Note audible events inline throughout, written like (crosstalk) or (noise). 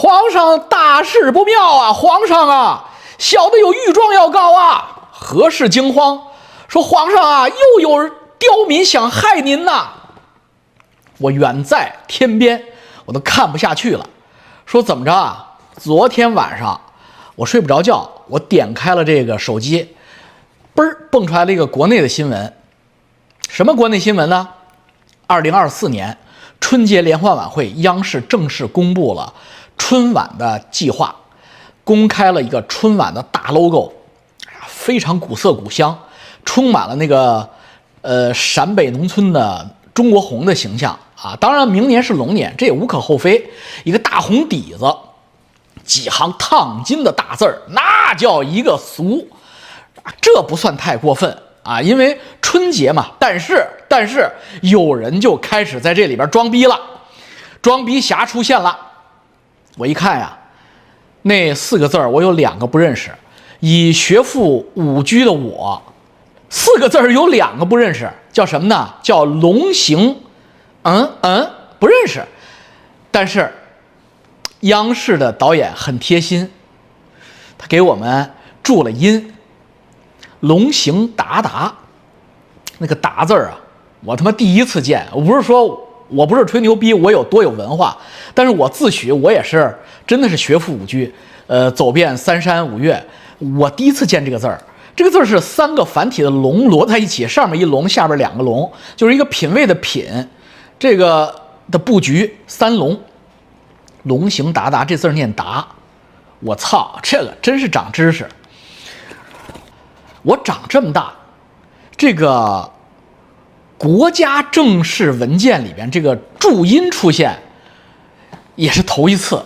皇上大事不妙啊！皇上啊，小的有御状要告啊！何氏惊慌，说：“皇上啊，又有刁民想害您呐！”我远在天边，我都看不下去了，说：“怎么着啊？昨天晚上我睡不着觉，我点开了这个手机，嘣儿蹦出来了一个国内的新闻，什么国内新闻呢？二零二四年春节联欢晚会，央视正式公布了。”春晚的计划，公开了一个春晚的大 logo，非常古色古香，充满了那个呃陕北农村的中国红的形象啊。当然，明年是龙年，这也无可厚非。一个大红底子，几行烫金的大字儿，那叫一个俗，这不算太过分啊，因为春节嘛。但是，但是有人就开始在这里边装逼了，装逼侠出现了。我一看呀，那四个字儿我有两个不认识，以学富五居的我，四个字儿有两个不认识，叫什么呢？叫龙行，嗯嗯，不认识。但是央视的导演很贴心，他给我们注了音，龙行达达，那个达字儿啊，我他妈第一次见，我不是说。我不是吹牛逼，我有多有文化，但是我自诩我也是真的是学富五车，呃，走遍三山五岳。我第一次见这个字儿，这个字儿是三个繁体的龙摞在一起，上面一龙，下边两个龙，就是一个品味的品，这个的布局三龙，龙行达达，这字儿念达。我操，这个真是长知识。我长这么大，这个。国家正式文件里边，这个注音出现也是头一次，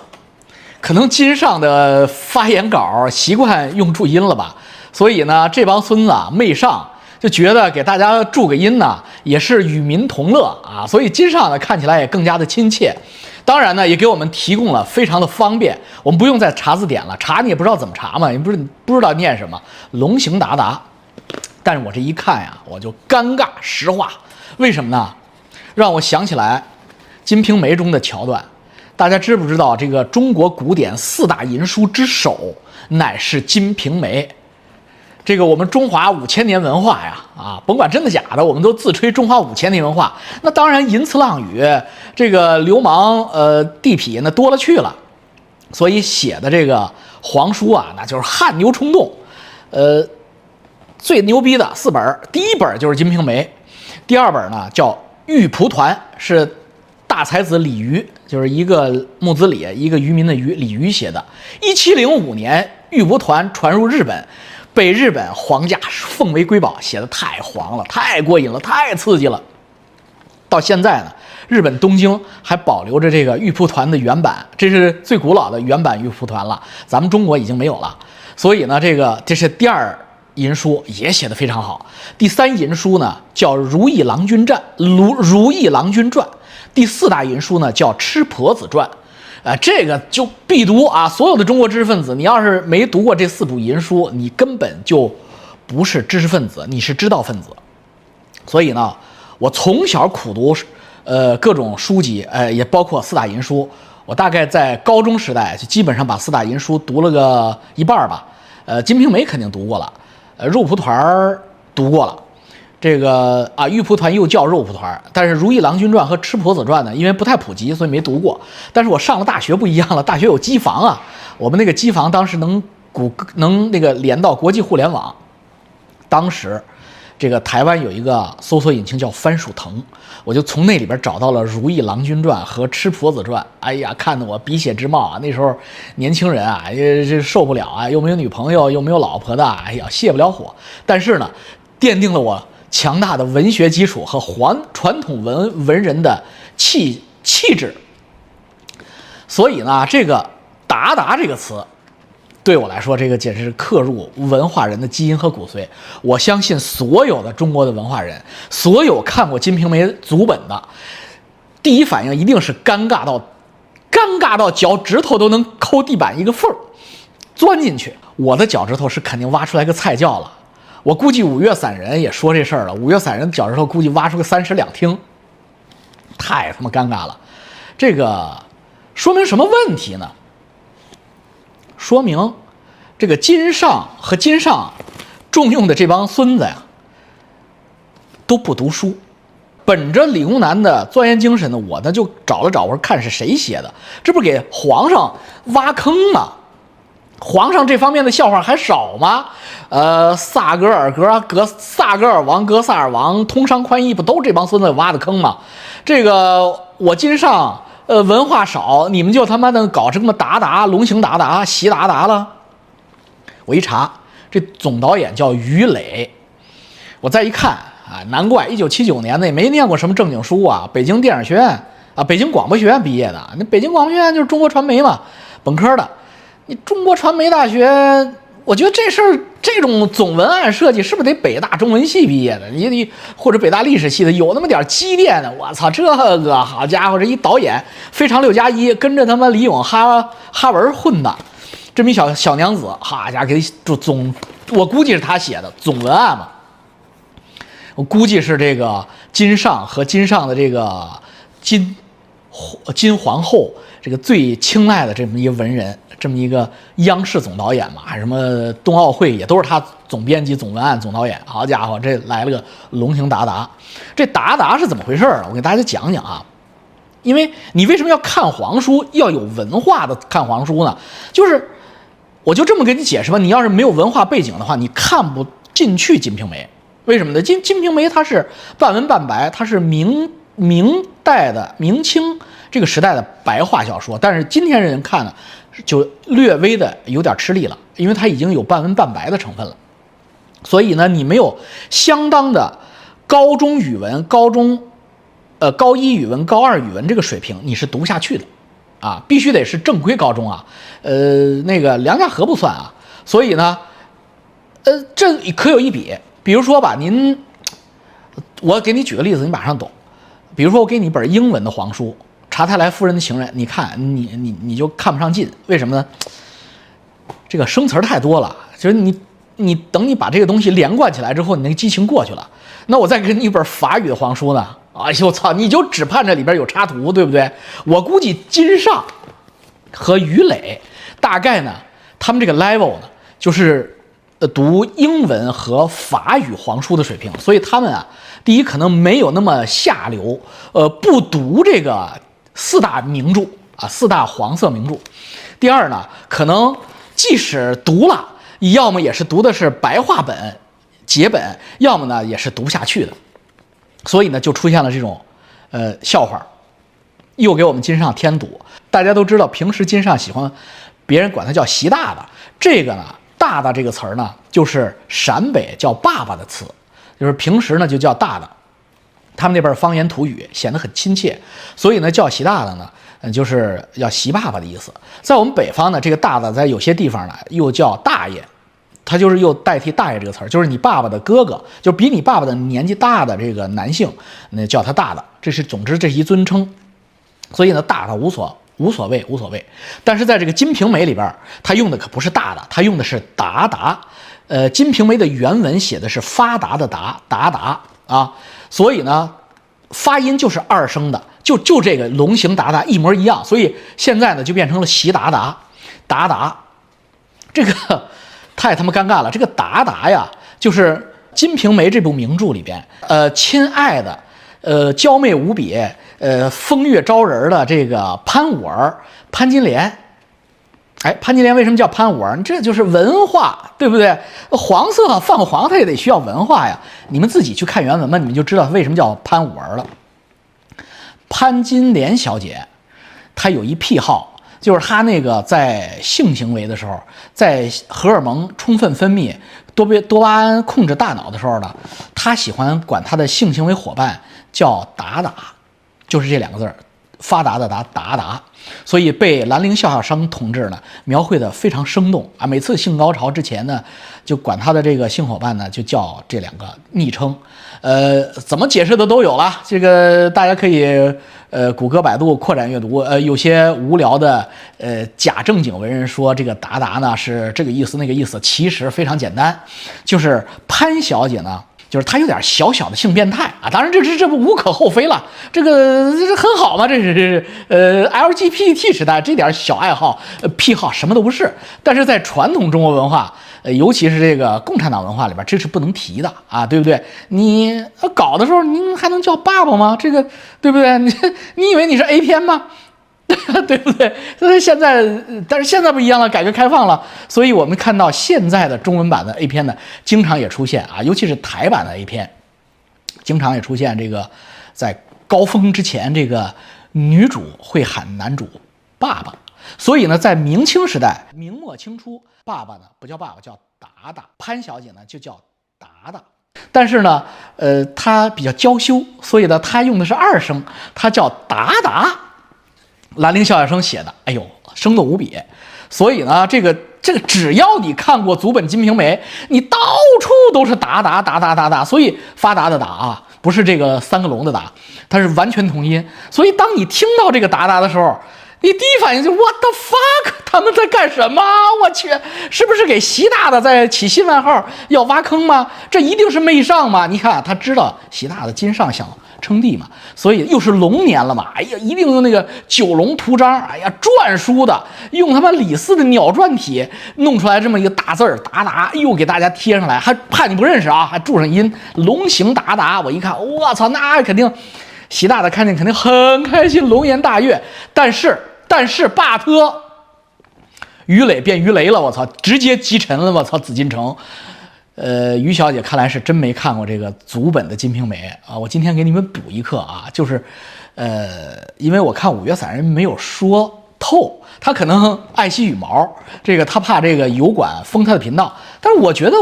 可能金上的发言稿习惯用注音了吧，所以呢，这帮孙子啊，媚上就觉得给大家注个音呢，也是与民同乐啊，所以金上呢看起来也更加的亲切，当然呢，也给我们提供了非常的方便，我们不用再查字典了，查你也不知道怎么查嘛，也不是不知道念什么，龙行达达。但是我这一看呀，我就尴尬。实话，为什么呢？让我想起来《金瓶梅》中的桥段。大家知不知道这个中国古典四大淫书之首乃是《金瓶梅》？这个我们中华五千年文化呀，啊，甭管真的假的，我们都自吹中华五千年文化。那当然淫词浪语，这个流氓呃地痞那多了去了。所以写的这个皇书啊，那就是汗牛充栋，呃。最牛逼的四本，第一本就是《金瓶梅》，第二本呢叫《玉蒲团》，是大才子李渔，就是一个木子李，一个渔民的渔，李渔写的。一七零五年，《玉蒲团》传入日本，被日本皇家奉为瑰宝，写的太黄了，太过瘾了，太刺激了。到现在呢，日本东京还保留着这个《玉蒲团》的原版，这是最古老的原版《玉蒲团》了，咱们中国已经没有了。所以呢，这个这是第二。银书也写的非常好。第三银书呢叫《如意郎君传》，《如如意郎君传》。第四大银书呢叫《吃婆子传》，呃，这个就必读啊！所有的中国知识分子，你要是没读过这四部银书，你根本就不是知识分子，你是知道分子。所以呢，我从小苦读，呃，各种书籍，呃，也包括四大银书。我大概在高中时代就基本上把四大银书读了个一半吧。呃，《金瓶梅》肯定读过了。呃，肉蒲团儿读过了，这个啊，玉蒲团又叫肉蒲团，但是《如意郎君传》和《吃婆子传》呢，因为不太普及，所以没读过。但是我上了大学不一样了，大学有机房啊，我们那个机房当时能谷能那个连到国际互联网，当时。这个台湾有一个搜索引擎叫番薯藤，我就从那里边找到了《如意郎君传》和《吃婆子传》。哎呀，看得我鼻血直冒啊！那时候年轻人啊，也这受不了啊，又没有女朋友，又没有老婆的，哎呀，泄不了火。但是呢，奠定了我强大的文学基础和传传统文文人的气气质。所以呢，这个“达达”这个词。对我来说，这个简直是刻入文化人的基因和骨髓。我相信所有的中国的文化人，所有看过《金瓶梅》祖本的，第一反应一定是尴尬到，尴尬到脚趾头都能抠地板一个缝儿，钻进去。我的脚趾头是肯定挖出来个菜窖了。我估计五岳散人也说这事儿了。五岳散人脚趾头估计挖出个三室两厅，太他妈尴尬了。这个说明什么问题呢？说明这个金上和金上重用的这帮孙子呀都不读书。本着理工男的钻研精神呢，我呢就找了找，我说看是谁写的，这不给皇上挖坑吗？皇上这方面的笑话还少吗？呃，萨格尔格格萨格尔王格萨尔王通商宽衣，不都这帮孙子挖的坑吗？这个我金上呃文化少，你们就他妈的搞什么达达龙行达达习达达了。我一查，这总导演叫于磊，我再一看啊，难怪一九七九年的也没念过什么正经书啊，北京电影学院啊，北京广播学院毕业的，那北京广播学院就是中国传媒嘛，本科的。你中国传媒大学，我觉得这事儿这种总文案设计是不是得北大中文系毕业的？你得或者北大历史系的，有那么点积淀的。我操，这个好家伙，这一导演非常六加一，跟着他妈李咏哈哈文混的，这么一小小娘子，好家伙，给总总，我估计是他写的总文案嘛。我估计是这个金上和金上的这个金金皇后这个最青睐的这么一个文人。这么一个央视总导演嘛，什么冬奥会也都是他总编辑、总文案、总导演。好家伙，这来了个龙行达达，这达达是怎么回事儿？我给大家讲讲啊。因为你为什么要看黄书，要有文化的看黄书呢？就是我就这么给你解释吧。你要是没有文化背景的话，你看不进去《金瓶梅》。为什么呢？《金金瓶梅》它是半文半白，它是明明代的明清这个时代的白话小说，但是今天人看呢。就略微的有点吃力了，因为它已经有半文半白的成分了，所以呢，你没有相当的高中语文、高中，呃，高一语文、高二语文这个水平，你是读不下去的，啊，必须得是正规高中啊，呃，那个梁家河不算啊，所以呢，呃，这可有一比，比如说吧，您，我给你举个例子，你马上懂，比如说我给你一本英文的黄书。查泰莱夫人的情人，你看你你你就看不上劲，为什么呢？这个生词儿太多了，就是你你等你把这个东西连贯起来之后，你那个激情过去了。那我再给你一本法语的黄书呢？哎呦我操，你就只盼着里边有插图，对不对？我估计金上和于磊大概呢，他们这个 level 呢，就是呃读英文和法语黄书的水平，所以他们啊，第一可能没有那么下流，呃，不读这个。四大名著啊，四大黄色名著。第二呢，可能即使读了，要么也是读的是白话本、节本，要么呢也是读不下去的。所以呢，就出现了这种，呃，笑话，又给我们金上添堵。大家都知道，平时金上喜欢别人管他叫习大大，这个呢，大大这个词儿呢，就是陕北叫爸爸的词，就是平时呢就叫大大。他们那边方言土语显得很亲切，所以呢叫习大大呢，嗯，就是要习爸爸的意思。在我们北方呢，这个大大在有些地方呢又叫大爷，他就是又代替大爷这个词儿，就是你爸爸的哥哥，就比你爸爸的年纪大的这个男性，那叫他大大。这是总之这是一尊称，所以呢大大无所无所谓无所谓。但是在这个《金瓶梅》里边，他用的可不是大大，他用的是达达。呃，《金瓶梅》的原文写的是发达的达达达啊。所以呢，发音就是二声的，就就这个龙行达达一模一样。所以现在呢，就变成了习达达，达达，这个太他妈尴尬了。这个达达呀，就是《金瓶梅》这部名著里边，呃，亲爱的，呃，娇媚无比，呃，风月招人的这个潘五儿潘金莲。哎，潘金莲为什么叫潘五儿？这就是文化，对不对？黄色泛黄，它也得需要文化呀。你们自己去看原文吧，你们就知道为什么叫潘五儿了。潘金莲小姐，她有一癖好，就是她那个在性行为的时候，在荷尔蒙充分分泌、多巴多巴胺控制大脑的时候呢，她喜欢管她的性行为伙伴叫达达，就是这两个字儿。发达的达达达，所以被兰陵笑笑生同志呢描绘的非常生动啊！每次性高潮之前呢，就管他的这个性伙伴呢就叫这两个昵称，呃，怎么解释的都有了。这个大家可以呃谷歌、百度扩展阅读。呃，有些无聊的呃假正经文人说这个达达呢是这个意思那个意思，其实非常简单，就是潘小姐呢。就是他有点小小的性变态啊。当然，这这这不无可厚非了，这个这很好嘛，这是呃 LGBT 时代这点小爱好、癖好什么都不是。但是在传统中国文化，尤其是这个共产党文化里边，这是不能提的啊，对不对？你搞的时候，您还能叫爸爸吗？这个对不对？你 (laughs) 你以为你是 A 片吗？(laughs) 对不对？所以现在，但是现在不一样了，改革开放了，所以我们看到现在的中文版的 A 片呢，经常也出现啊，尤其是台版的 A 片，经常也出现这个在高峰之前，这个女主会喊男主爸爸。所以呢，在明清时代，明末清初，爸爸呢不叫爸爸，叫达达，潘小姐呢就叫达达。但是呢，呃，她比较娇羞，所以呢，她用的是二声，她叫达达。兰陵笑笑生写的，哎呦，生动无比。所以呢，这个这个，只要你看过祖本《金瓶梅》，你到处都是达达达达达达，所以发达的达啊，不是这个三个龙的达，它是完全同音。所以当你听到这个达达的时候，你第一反应就 What the fuck？他们在干什么？我去，是不是给习大大在起新外号要挖坑吗？这一定是媚上嘛？你看，他知道习大大金上想称帝嘛，所以又是龙年了嘛，哎呀，一定用那个九龙图章，哎呀，篆书的，用他妈李四的鸟篆体弄出来这么一个大字儿达达，又给大家贴上来，还怕你不认识啊？还注上音，龙行达达。我一看，我操，那肯定习大大看见肯定很开心，龙颜大悦。但是。但是霸特鱼雷变鱼雷了，我操，直接击沉了，我操，紫禁城。呃，于小姐看来是真没看过这个祖本的《金瓶梅》啊，我今天给你们补一课啊，就是，呃，因为我看五月散人没有说透，他可能爱惜羽毛，这个他怕这个油管封他的频道，但是我觉得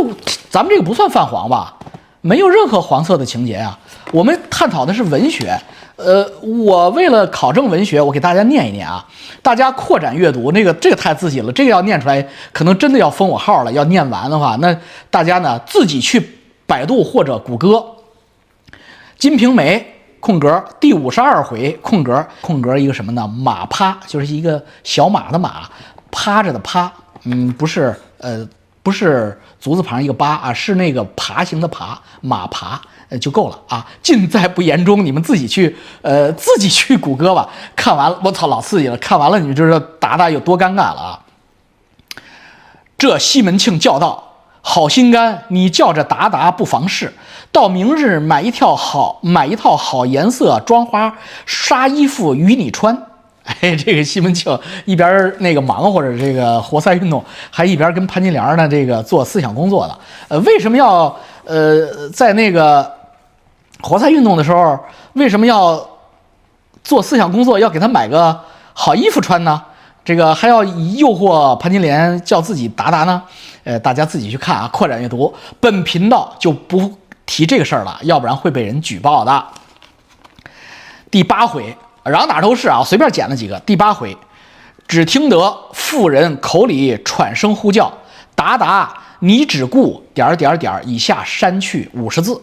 咱们这个不算泛黄吧，没有任何黄色的情节啊，我们探讨的是文学。呃，我为了考证文学，我给大家念一念啊，大家扩展阅读。那个这个太刺激了，这个要念出来，可能真的要封我号了。要念完的话，那大家呢自己去百度或者谷歌《金瓶梅》空格第五十二回空格空格一个什么呢？马趴就是一个小马的马，趴着的趴，嗯，不是呃不是足字旁一个八啊，是那个爬行的爬，马爬。呃就够了啊！尽在不言中，你们自己去，呃，自己去谷歌吧。看完了，我操，老刺激了！看完了，你们就知道达达有多尴尬了啊！这西门庆叫道：“好心肝，你叫着达达不妨事，到明日买一套好，买一套好颜色妆花纱衣服与你穿。”哎，这个西门庆一边那个忙活着这个活塞运动，还一边跟潘金莲呢这个做思想工作的。呃，为什么要呃在那个？活塞运动的时候，为什么要做思想工作？要给他买个好衣服穿呢？这个还要诱惑潘金莲叫自己达达呢？呃，大家自己去看啊，扩展阅读。本频道就不提这个事儿了，要不然会被人举报的。第八回，嚷哪都是啊，随便捡了几个。第八回，只听得妇人口里喘声呼叫：“达达，你只顾点点点，以下删去五十字。”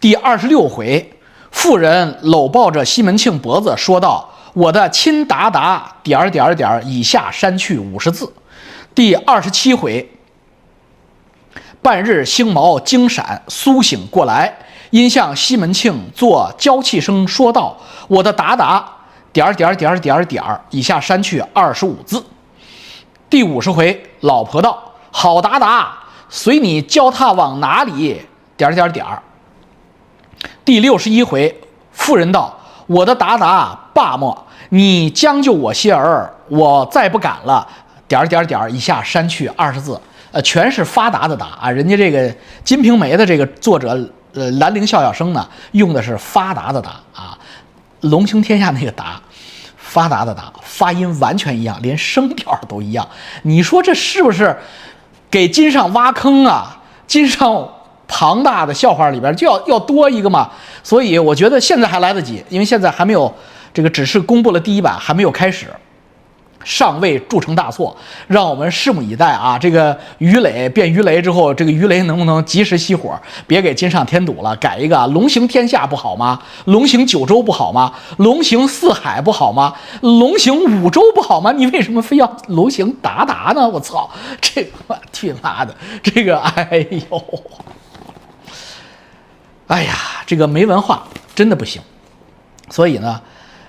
第二十六回，妇人搂抱着西门庆脖子说道：“我的亲达达，点儿点儿点儿，以下删去五十字。”第二十七回，半日星毛惊闪，苏醒过来，因向西门庆做娇气声说道：“我的达达，点儿点儿点儿点儿点儿，以下删去二十五字。”第五十回，老婆道：“好达达，随你教他往哪里？”点儿点儿点儿。第六十一回，妇人道：“我的达达，爸莫，你将就我些儿，我再不敢了。”点儿点儿点儿，以下删去二十字，呃，全是发达的达啊。人家这个《金瓶梅》的这个作者，呃，兰陵笑笑生呢，用的是发达的达啊，龙行天下那个达，发达的达，发音完全一样，连声调都一样。你说这是不是给金上挖坑啊？金上。庞大的笑话里边就要要多一个嘛，所以我觉得现在还来得及，因为现在还没有这个，只是公布了第一版，还没有开始，尚未铸成大错，让我们拭目以待啊！这个鱼雷变鱼雷之后，这个鱼雷能不能及时熄火，别给金上添堵了？改一个龙行天下不好吗？龙行九州不好吗？龙行四海不好吗？龙行五洲不好吗？你为什么非要龙行达达呢？我操，这我去妈的，这个哎呦！哎呀，这个没文化真的不行。所以呢，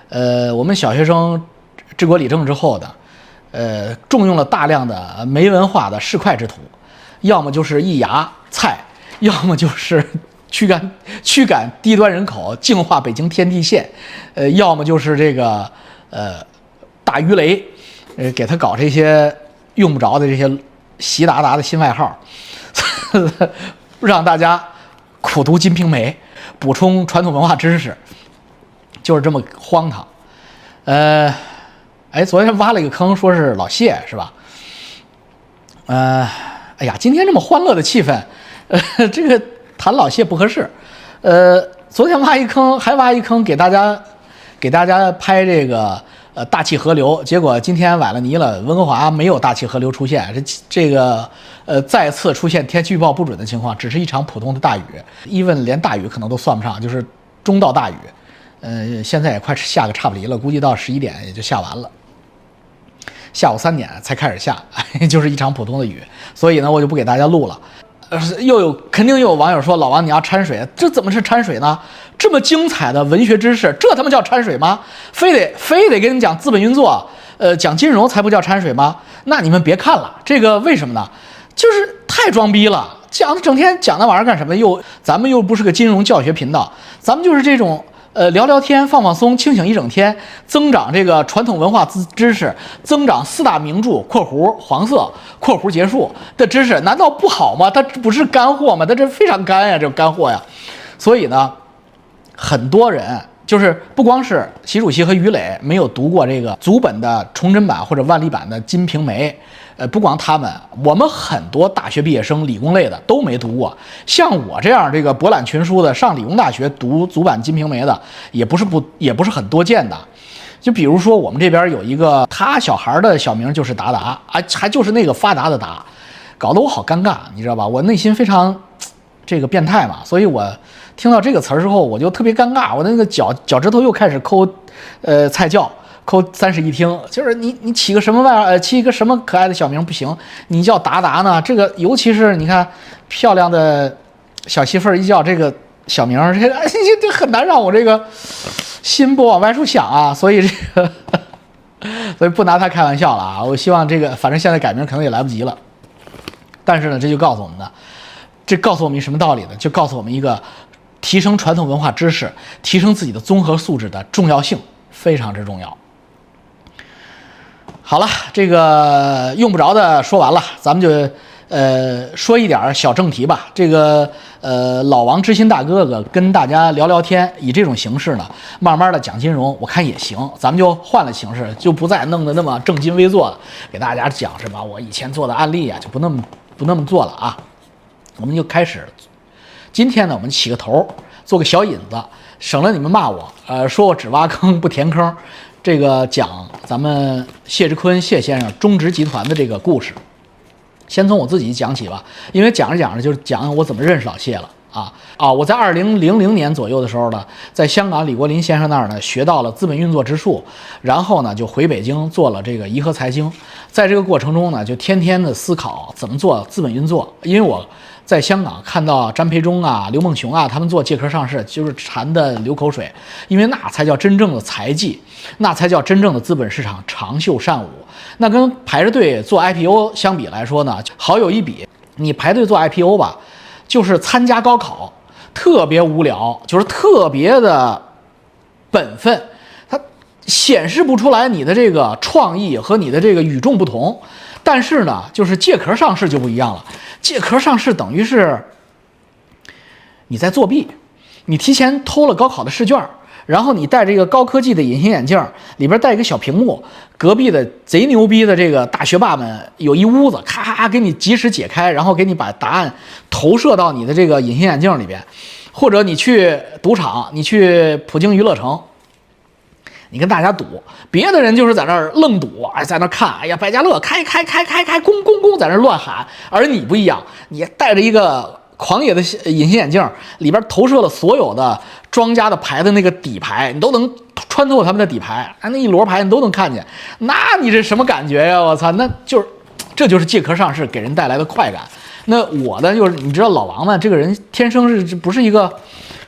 呃，我们小学生治国理政之后的，呃，重用了大量的没文化的市侩之徒，要么就是一牙菜，(laughs) 要么就是 (laughs) 驱赶驱赶低端人口，净化北京天地线，呃，要么就是这个呃大鱼雷，呃，给他搞这些用不着的这些习达达的新外号，(laughs) 让大家苦读《金瓶梅》，补充传统文化知识。就是这么荒唐，呃，哎，昨天挖了一个坑，说是老谢是吧？呃，哎呀，今天这么欢乐的气氛，呃，这个谈老谢不合适。呃，昨天挖一坑，还挖一坑，给大家给大家拍这个呃大气河流，结果今天崴了泥了，温哥华没有大气河流出现，这这个呃再次出现天气预报不准的情况，只是一场普通的大雨，even 连大雨可能都算不上，就是中到大雨。呃，现在也快下个差不离了，估计到十一点也就下完了。下午三点才开始下，(laughs) 就是一场普通的雨。所以呢，我就不给大家录了。呃，又有肯定又有网友说，老王你要掺水，这怎么是掺水呢？这么精彩的文学知识，这他妈叫掺水吗？非得非得给你讲资本运作，呃，讲金融才不叫掺水吗？那你们别看了，这个为什么呢？就是太装逼了，讲整天讲那玩意儿干什么？又咱们又不是个金融教学频道，咱们就是这种。呃，聊聊天，放放松，清醒一整天，增长这个传统文化知知识，增长四大名著（括弧黄色括弧结束）的知识，难道不好吗？它不是干货吗？它这非常干呀，这干货呀。所以呢，很多人就是不光是习主席和于磊没有读过这个祖本的崇祯版或者万历版的《金瓶梅》。呃，不光他们，我们很多大学毕业生，理工类的都没读过。像我这样这个博览群书的，上理工大学读祖版《金瓶梅》的，也不是不也不是很多见的。就比如说我们这边有一个，他小孩的小名就是达达啊，还就是那个发达的达，搞得我好尴尬，你知道吧？我内心非常这个变态嘛，所以我听到这个词儿之后，我就特别尴尬，我那个脚脚趾头又开始抠，呃，菜窖。扣三室一厅，就是你你起个什么外呃起一个什么可爱的小名不行，你叫达达呢？这个尤其是你看漂亮的小媳妇儿一叫这个小名，这这这很难让我这个心不往外处想啊。所以这个 (laughs) 所以不拿他开玩笑了啊。我希望这个反正现在改名可能也来不及了，但是呢，这就告诉我们的，这告诉我们什么道理呢？就告诉我们一个提升传统文化知识、提升自己的综合素质的重要性，非常之重要。好了，这个用不着的说完了，咱们就呃说一点小正题吧。这个呃老王知心大哥哥跟大家聊聊天，以这种形式呢，慢慢的讲金融，我看也行。咱们就换了形式，就不再弄得那么正襟危坐了，给大家讲什么我以前做的案例啊，就不那么不那么做了啊。我们就开始，今天呢，我们起个头，做个小引子，省了你们骂我，呃，说我只挖坑不填坑。这个讲咱们谢志坤谢先生中植集团的这个故事，先从我自己讲起吧，因为讲着讲着就讲我怎么认识老谢了啊啊！我在二零零零年左右的时候呢，在香港李国林先生那儿呢学到了资本运作之术，然后呢就回北京做了这个颐和财经，在这个过程中呢就天天的思考怎么做资本运作，因为我。在香港看到詹培忠啊、刘梦熊啊，他们做借壳上市，就是馋的流口水，因为那才叫真正的财技，那才叫真正的资本市场长袖善舞。那跟排着队做 IPO 相比来说呢，好有一比。你排队做 IPO 吧，就是参加高考，特别无聊，就是特别的本分，它显示不出来你的这个创意和你的这个与众不同。但是呢，就是借壳上市就不一样了。借壳上市等于是你在作弊，你提前偷了高考的试卷，然后你戴着一个高科技的隐形眼镜，里边带一个小屏幕，隔壁的贼牛逼的这个大学霸们有一屋子，咔咔咔给你及时解开，然后给你把答案投射到你的这个隐形眼镜里边，或者你去赌场，你去普京娱乐城。你跟大家赌，别的人就是在那儿愣赌，哎，在那儿看，哎呀，百家乐开开开开开，咣咣咣，在那儿乱喊。而你不一样，你戴着一个狂野的隐形眼镜，里边投射了所有的庄家的牌的那个底牌，你都能穿透他们的底牌，哎，那一摞牌你都能看见。那你这什么感觉呀？我操，那就是，这就是借壳上市给人带来的快感。那我呢，就是你知道老王呢，这个人天生是不是一个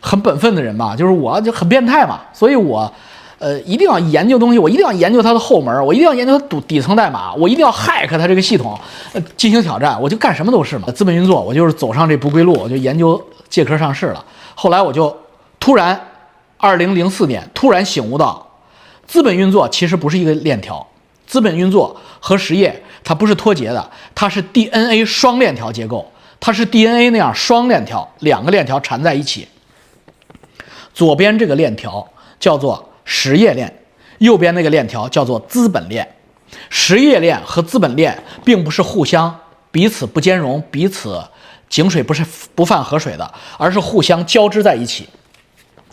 很本分的人嘛？就是我就很变态嘛，所以我呃一定要研究东西，我一定要研究它的后门，我一定要研究它底底层代码，我一定要 hack 它这个系统，呃进行挑战，我就干什么都是嘛。资本运作，我就是走上这不归路，我就研究借壳上市了。后来我就突然，二零零四年突然醒悟到，资本运作其实不是一个链条，资本运作和实业。它不是脱节的，它是 DNA 双链条结构，它是 DNA 那样双链条，两个链条缠在一起。左边这个链条叫做实业链，右边那个链条叫做资本链。实业链和资本链并不是互相彼此不兼容、彼此井水不是不犯河水的，而是互相交织在一起，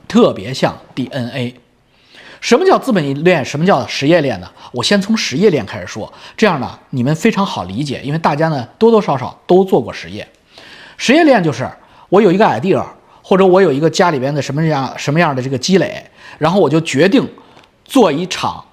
特别像 DNA。什么叫资本链？什么叫实业链呢？我先从实业链开始说，这样呢，你们非常好理解，因为大家呢多多少少都做过实业。实业链就是我有一个 idea，或者我有一个家里边的什么样什么样的这个积累，然后我就决定做一场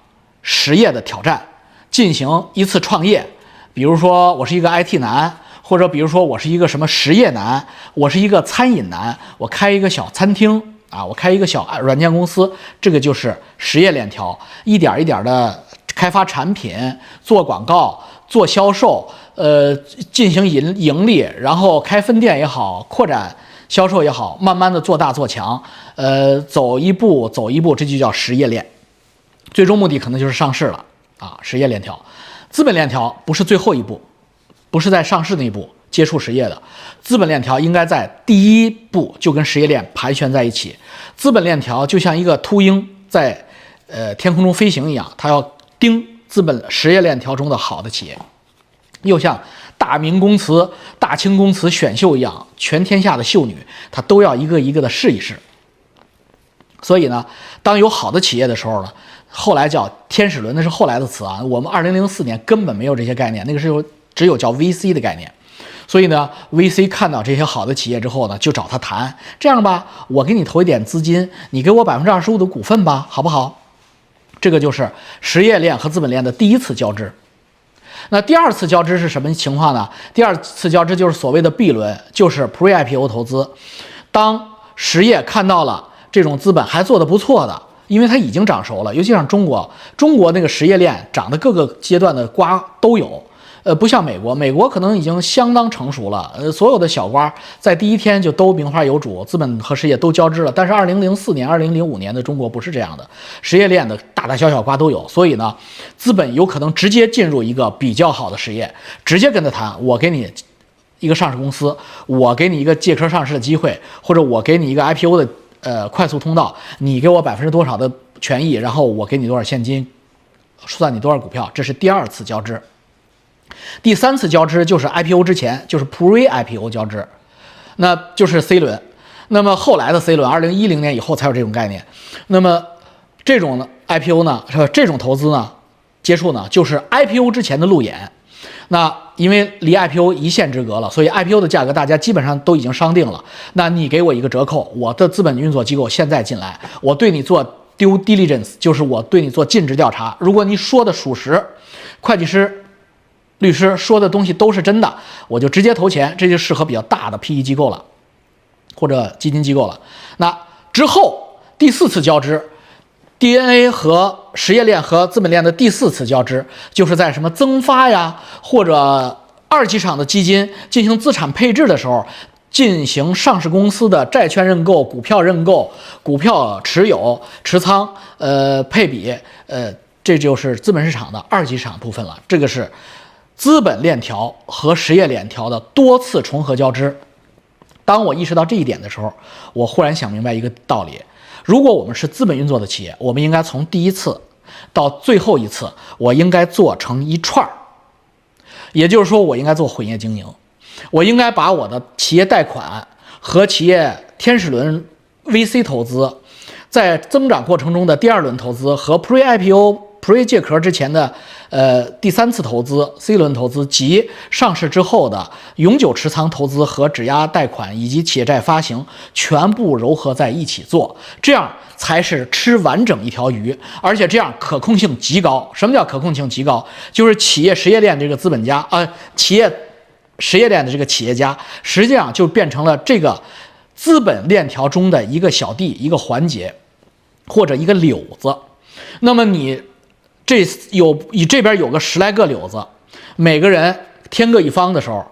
实业的挑战，进行一次创业。比如说我是一个 IT 男，或者比如说我是一个什么实业男，我是一个餐饮男，我开一个小餐厅。啊，我开一个小软件公司，这个就是实业链条，一点一点的开发产品、做广告、做销售，呃，进行盈盈利，然后开分店也好，扩展销售也好，慢慢的做大做强，呃，走一步走一步，这就叫实业链。最终目的可能就是上市了啊，实业链条，资本链条不是最后一步，不是在上市那一步。接触实业的资本链条应该在第一步就跟实业链盘旋在一起。资本链条就像一个秃鹰在呃天空中飞行一样，它要盯资本实业链条中的好的企业，又像大明宫词、大清宫词选秀一样，全天下的秀女她都要一个一个的试一试。所以呢，当有好的企业的时候呢，后来叫天使轮，那是后来的词啊。我们二零零四年根本没有这些概念，那个时候只有叫 VC 的概念。所以呢，VC 看到这些好的企业之后呢，就找他谈。这样吧，我给你投一点资金，你给我百分之二十五的股份吧，好不好？这个就是实业链和资本链的第一次交织。那第二次交织是什么情况呢？第二次交织就是所谓的 B 轮，就是 Pre-IPO 投资。当实业看到了这种资本还做得不错的，因为它已经长熟了，尤其像中国，中国那个实业链长的各个阶段的瓜都有。呃，不像美国，美国可能已经相当成熟了。呃，所有的小瓜在第一天就都名花有主，资本和实业都交织了。但是，二零零四年、二零零五年的中国不是这样的，实业链的大大小小瓜都有。所以呢，资本有可能直接进入一个比较好的实业，直接跟他谈：我给你一个上市公司，我给你一个借壳上市的机会，或者我给你一个 IPO 的呃快速通道，你给我百分之多少的权益，然后我给你多少现金，算你多少股票。这是第二次交织。第三次交织就是 IPO 之前，就是 Pre-IPO 交织，那就是 C 轮。那么后来的 C 轮，二零一零年以后才有这种概念。那么这种 IPO 呢，是？这种投资呢，接触呢，就是 IPO 之前的路演。那因为离 IPO 一线之隔了，所以 IPO 的价格大家基本上都已经商定了。那你给我一个折扣，我的资本运作机构现在进来，我对你做 due diligence，就是我对你做尽职调查。如果你说的属实，会计师。律师说的东西都是真的，我就直接投钱，这就适合比较大的 PE 机构了，或者基金机构了。那之后第四次交织，DNA 和实业链和资本链的第四次交织，就是在什么增发呀，或者二级场的基金进行资产配置的时候，进行上市公司的债券认购、股票认购、股票持有、持仓、呃配比，呃，这就是资本市场的二级市场部分了。这个是。资本链条和实业链条的多次重合交织。当我意识到这一点的时候，我忽然想明白一个道理：如果我们是资本运作的企业，我们应该从第一次到最后一次，我应该做成一串儿。也就是说，我应该做混业经营，我应该把我的企业贷款和企业天使轮 VC 投资，在增长过程中的第二轮投资和 Pre-IPO。Pre 借壳之前的，呃，第三次投资 C 轮投资及上市之后的永久持仓投资和质押贷款以及企业债发行，全部糅合在一起做，这样才是吃完整一条鱼，而且这样可控性极高。什么叫可控性极高？就是企业实业链这个资本家啊，企业实业链的这个企业家，实际上就变成了这个资本链条中的一个小弟、一个环节，或者一个柳子。那么你这有你这边有个十来个柳子，每个人天各一方的时候，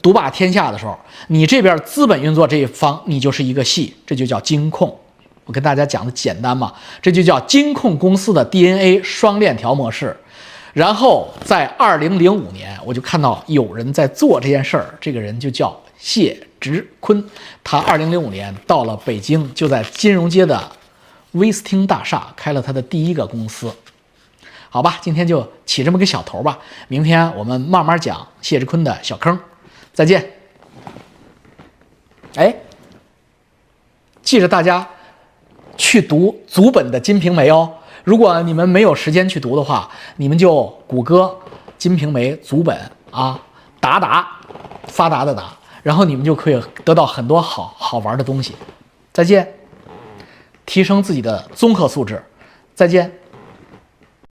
独霸天下的时候，你这边资本运作这一方，你就是一个系，这就叫金控。我跟大家讲的简单嘛，这就叫金控公司的 DNA 双链条模式。然后在二零零五年，我就看到有人在做这件事儿，这个人就叫谢直坤。他二零零五年到了北京，就在金融街的威斯汀大厦开了他的第一个公司。好吧，今天就起这么个小头吧，明天我们慢慢讲谢志坤的小坑。再见。哎，记着大家去读祖本的《金瓶梅》哦。如果你们没有时间去读的话，你们就谷歌《金瓶梅》祖本啊，达达，发达的达，然后你们就可以得到很多好好玩的东西。再见，提升自己的综合素质。再见。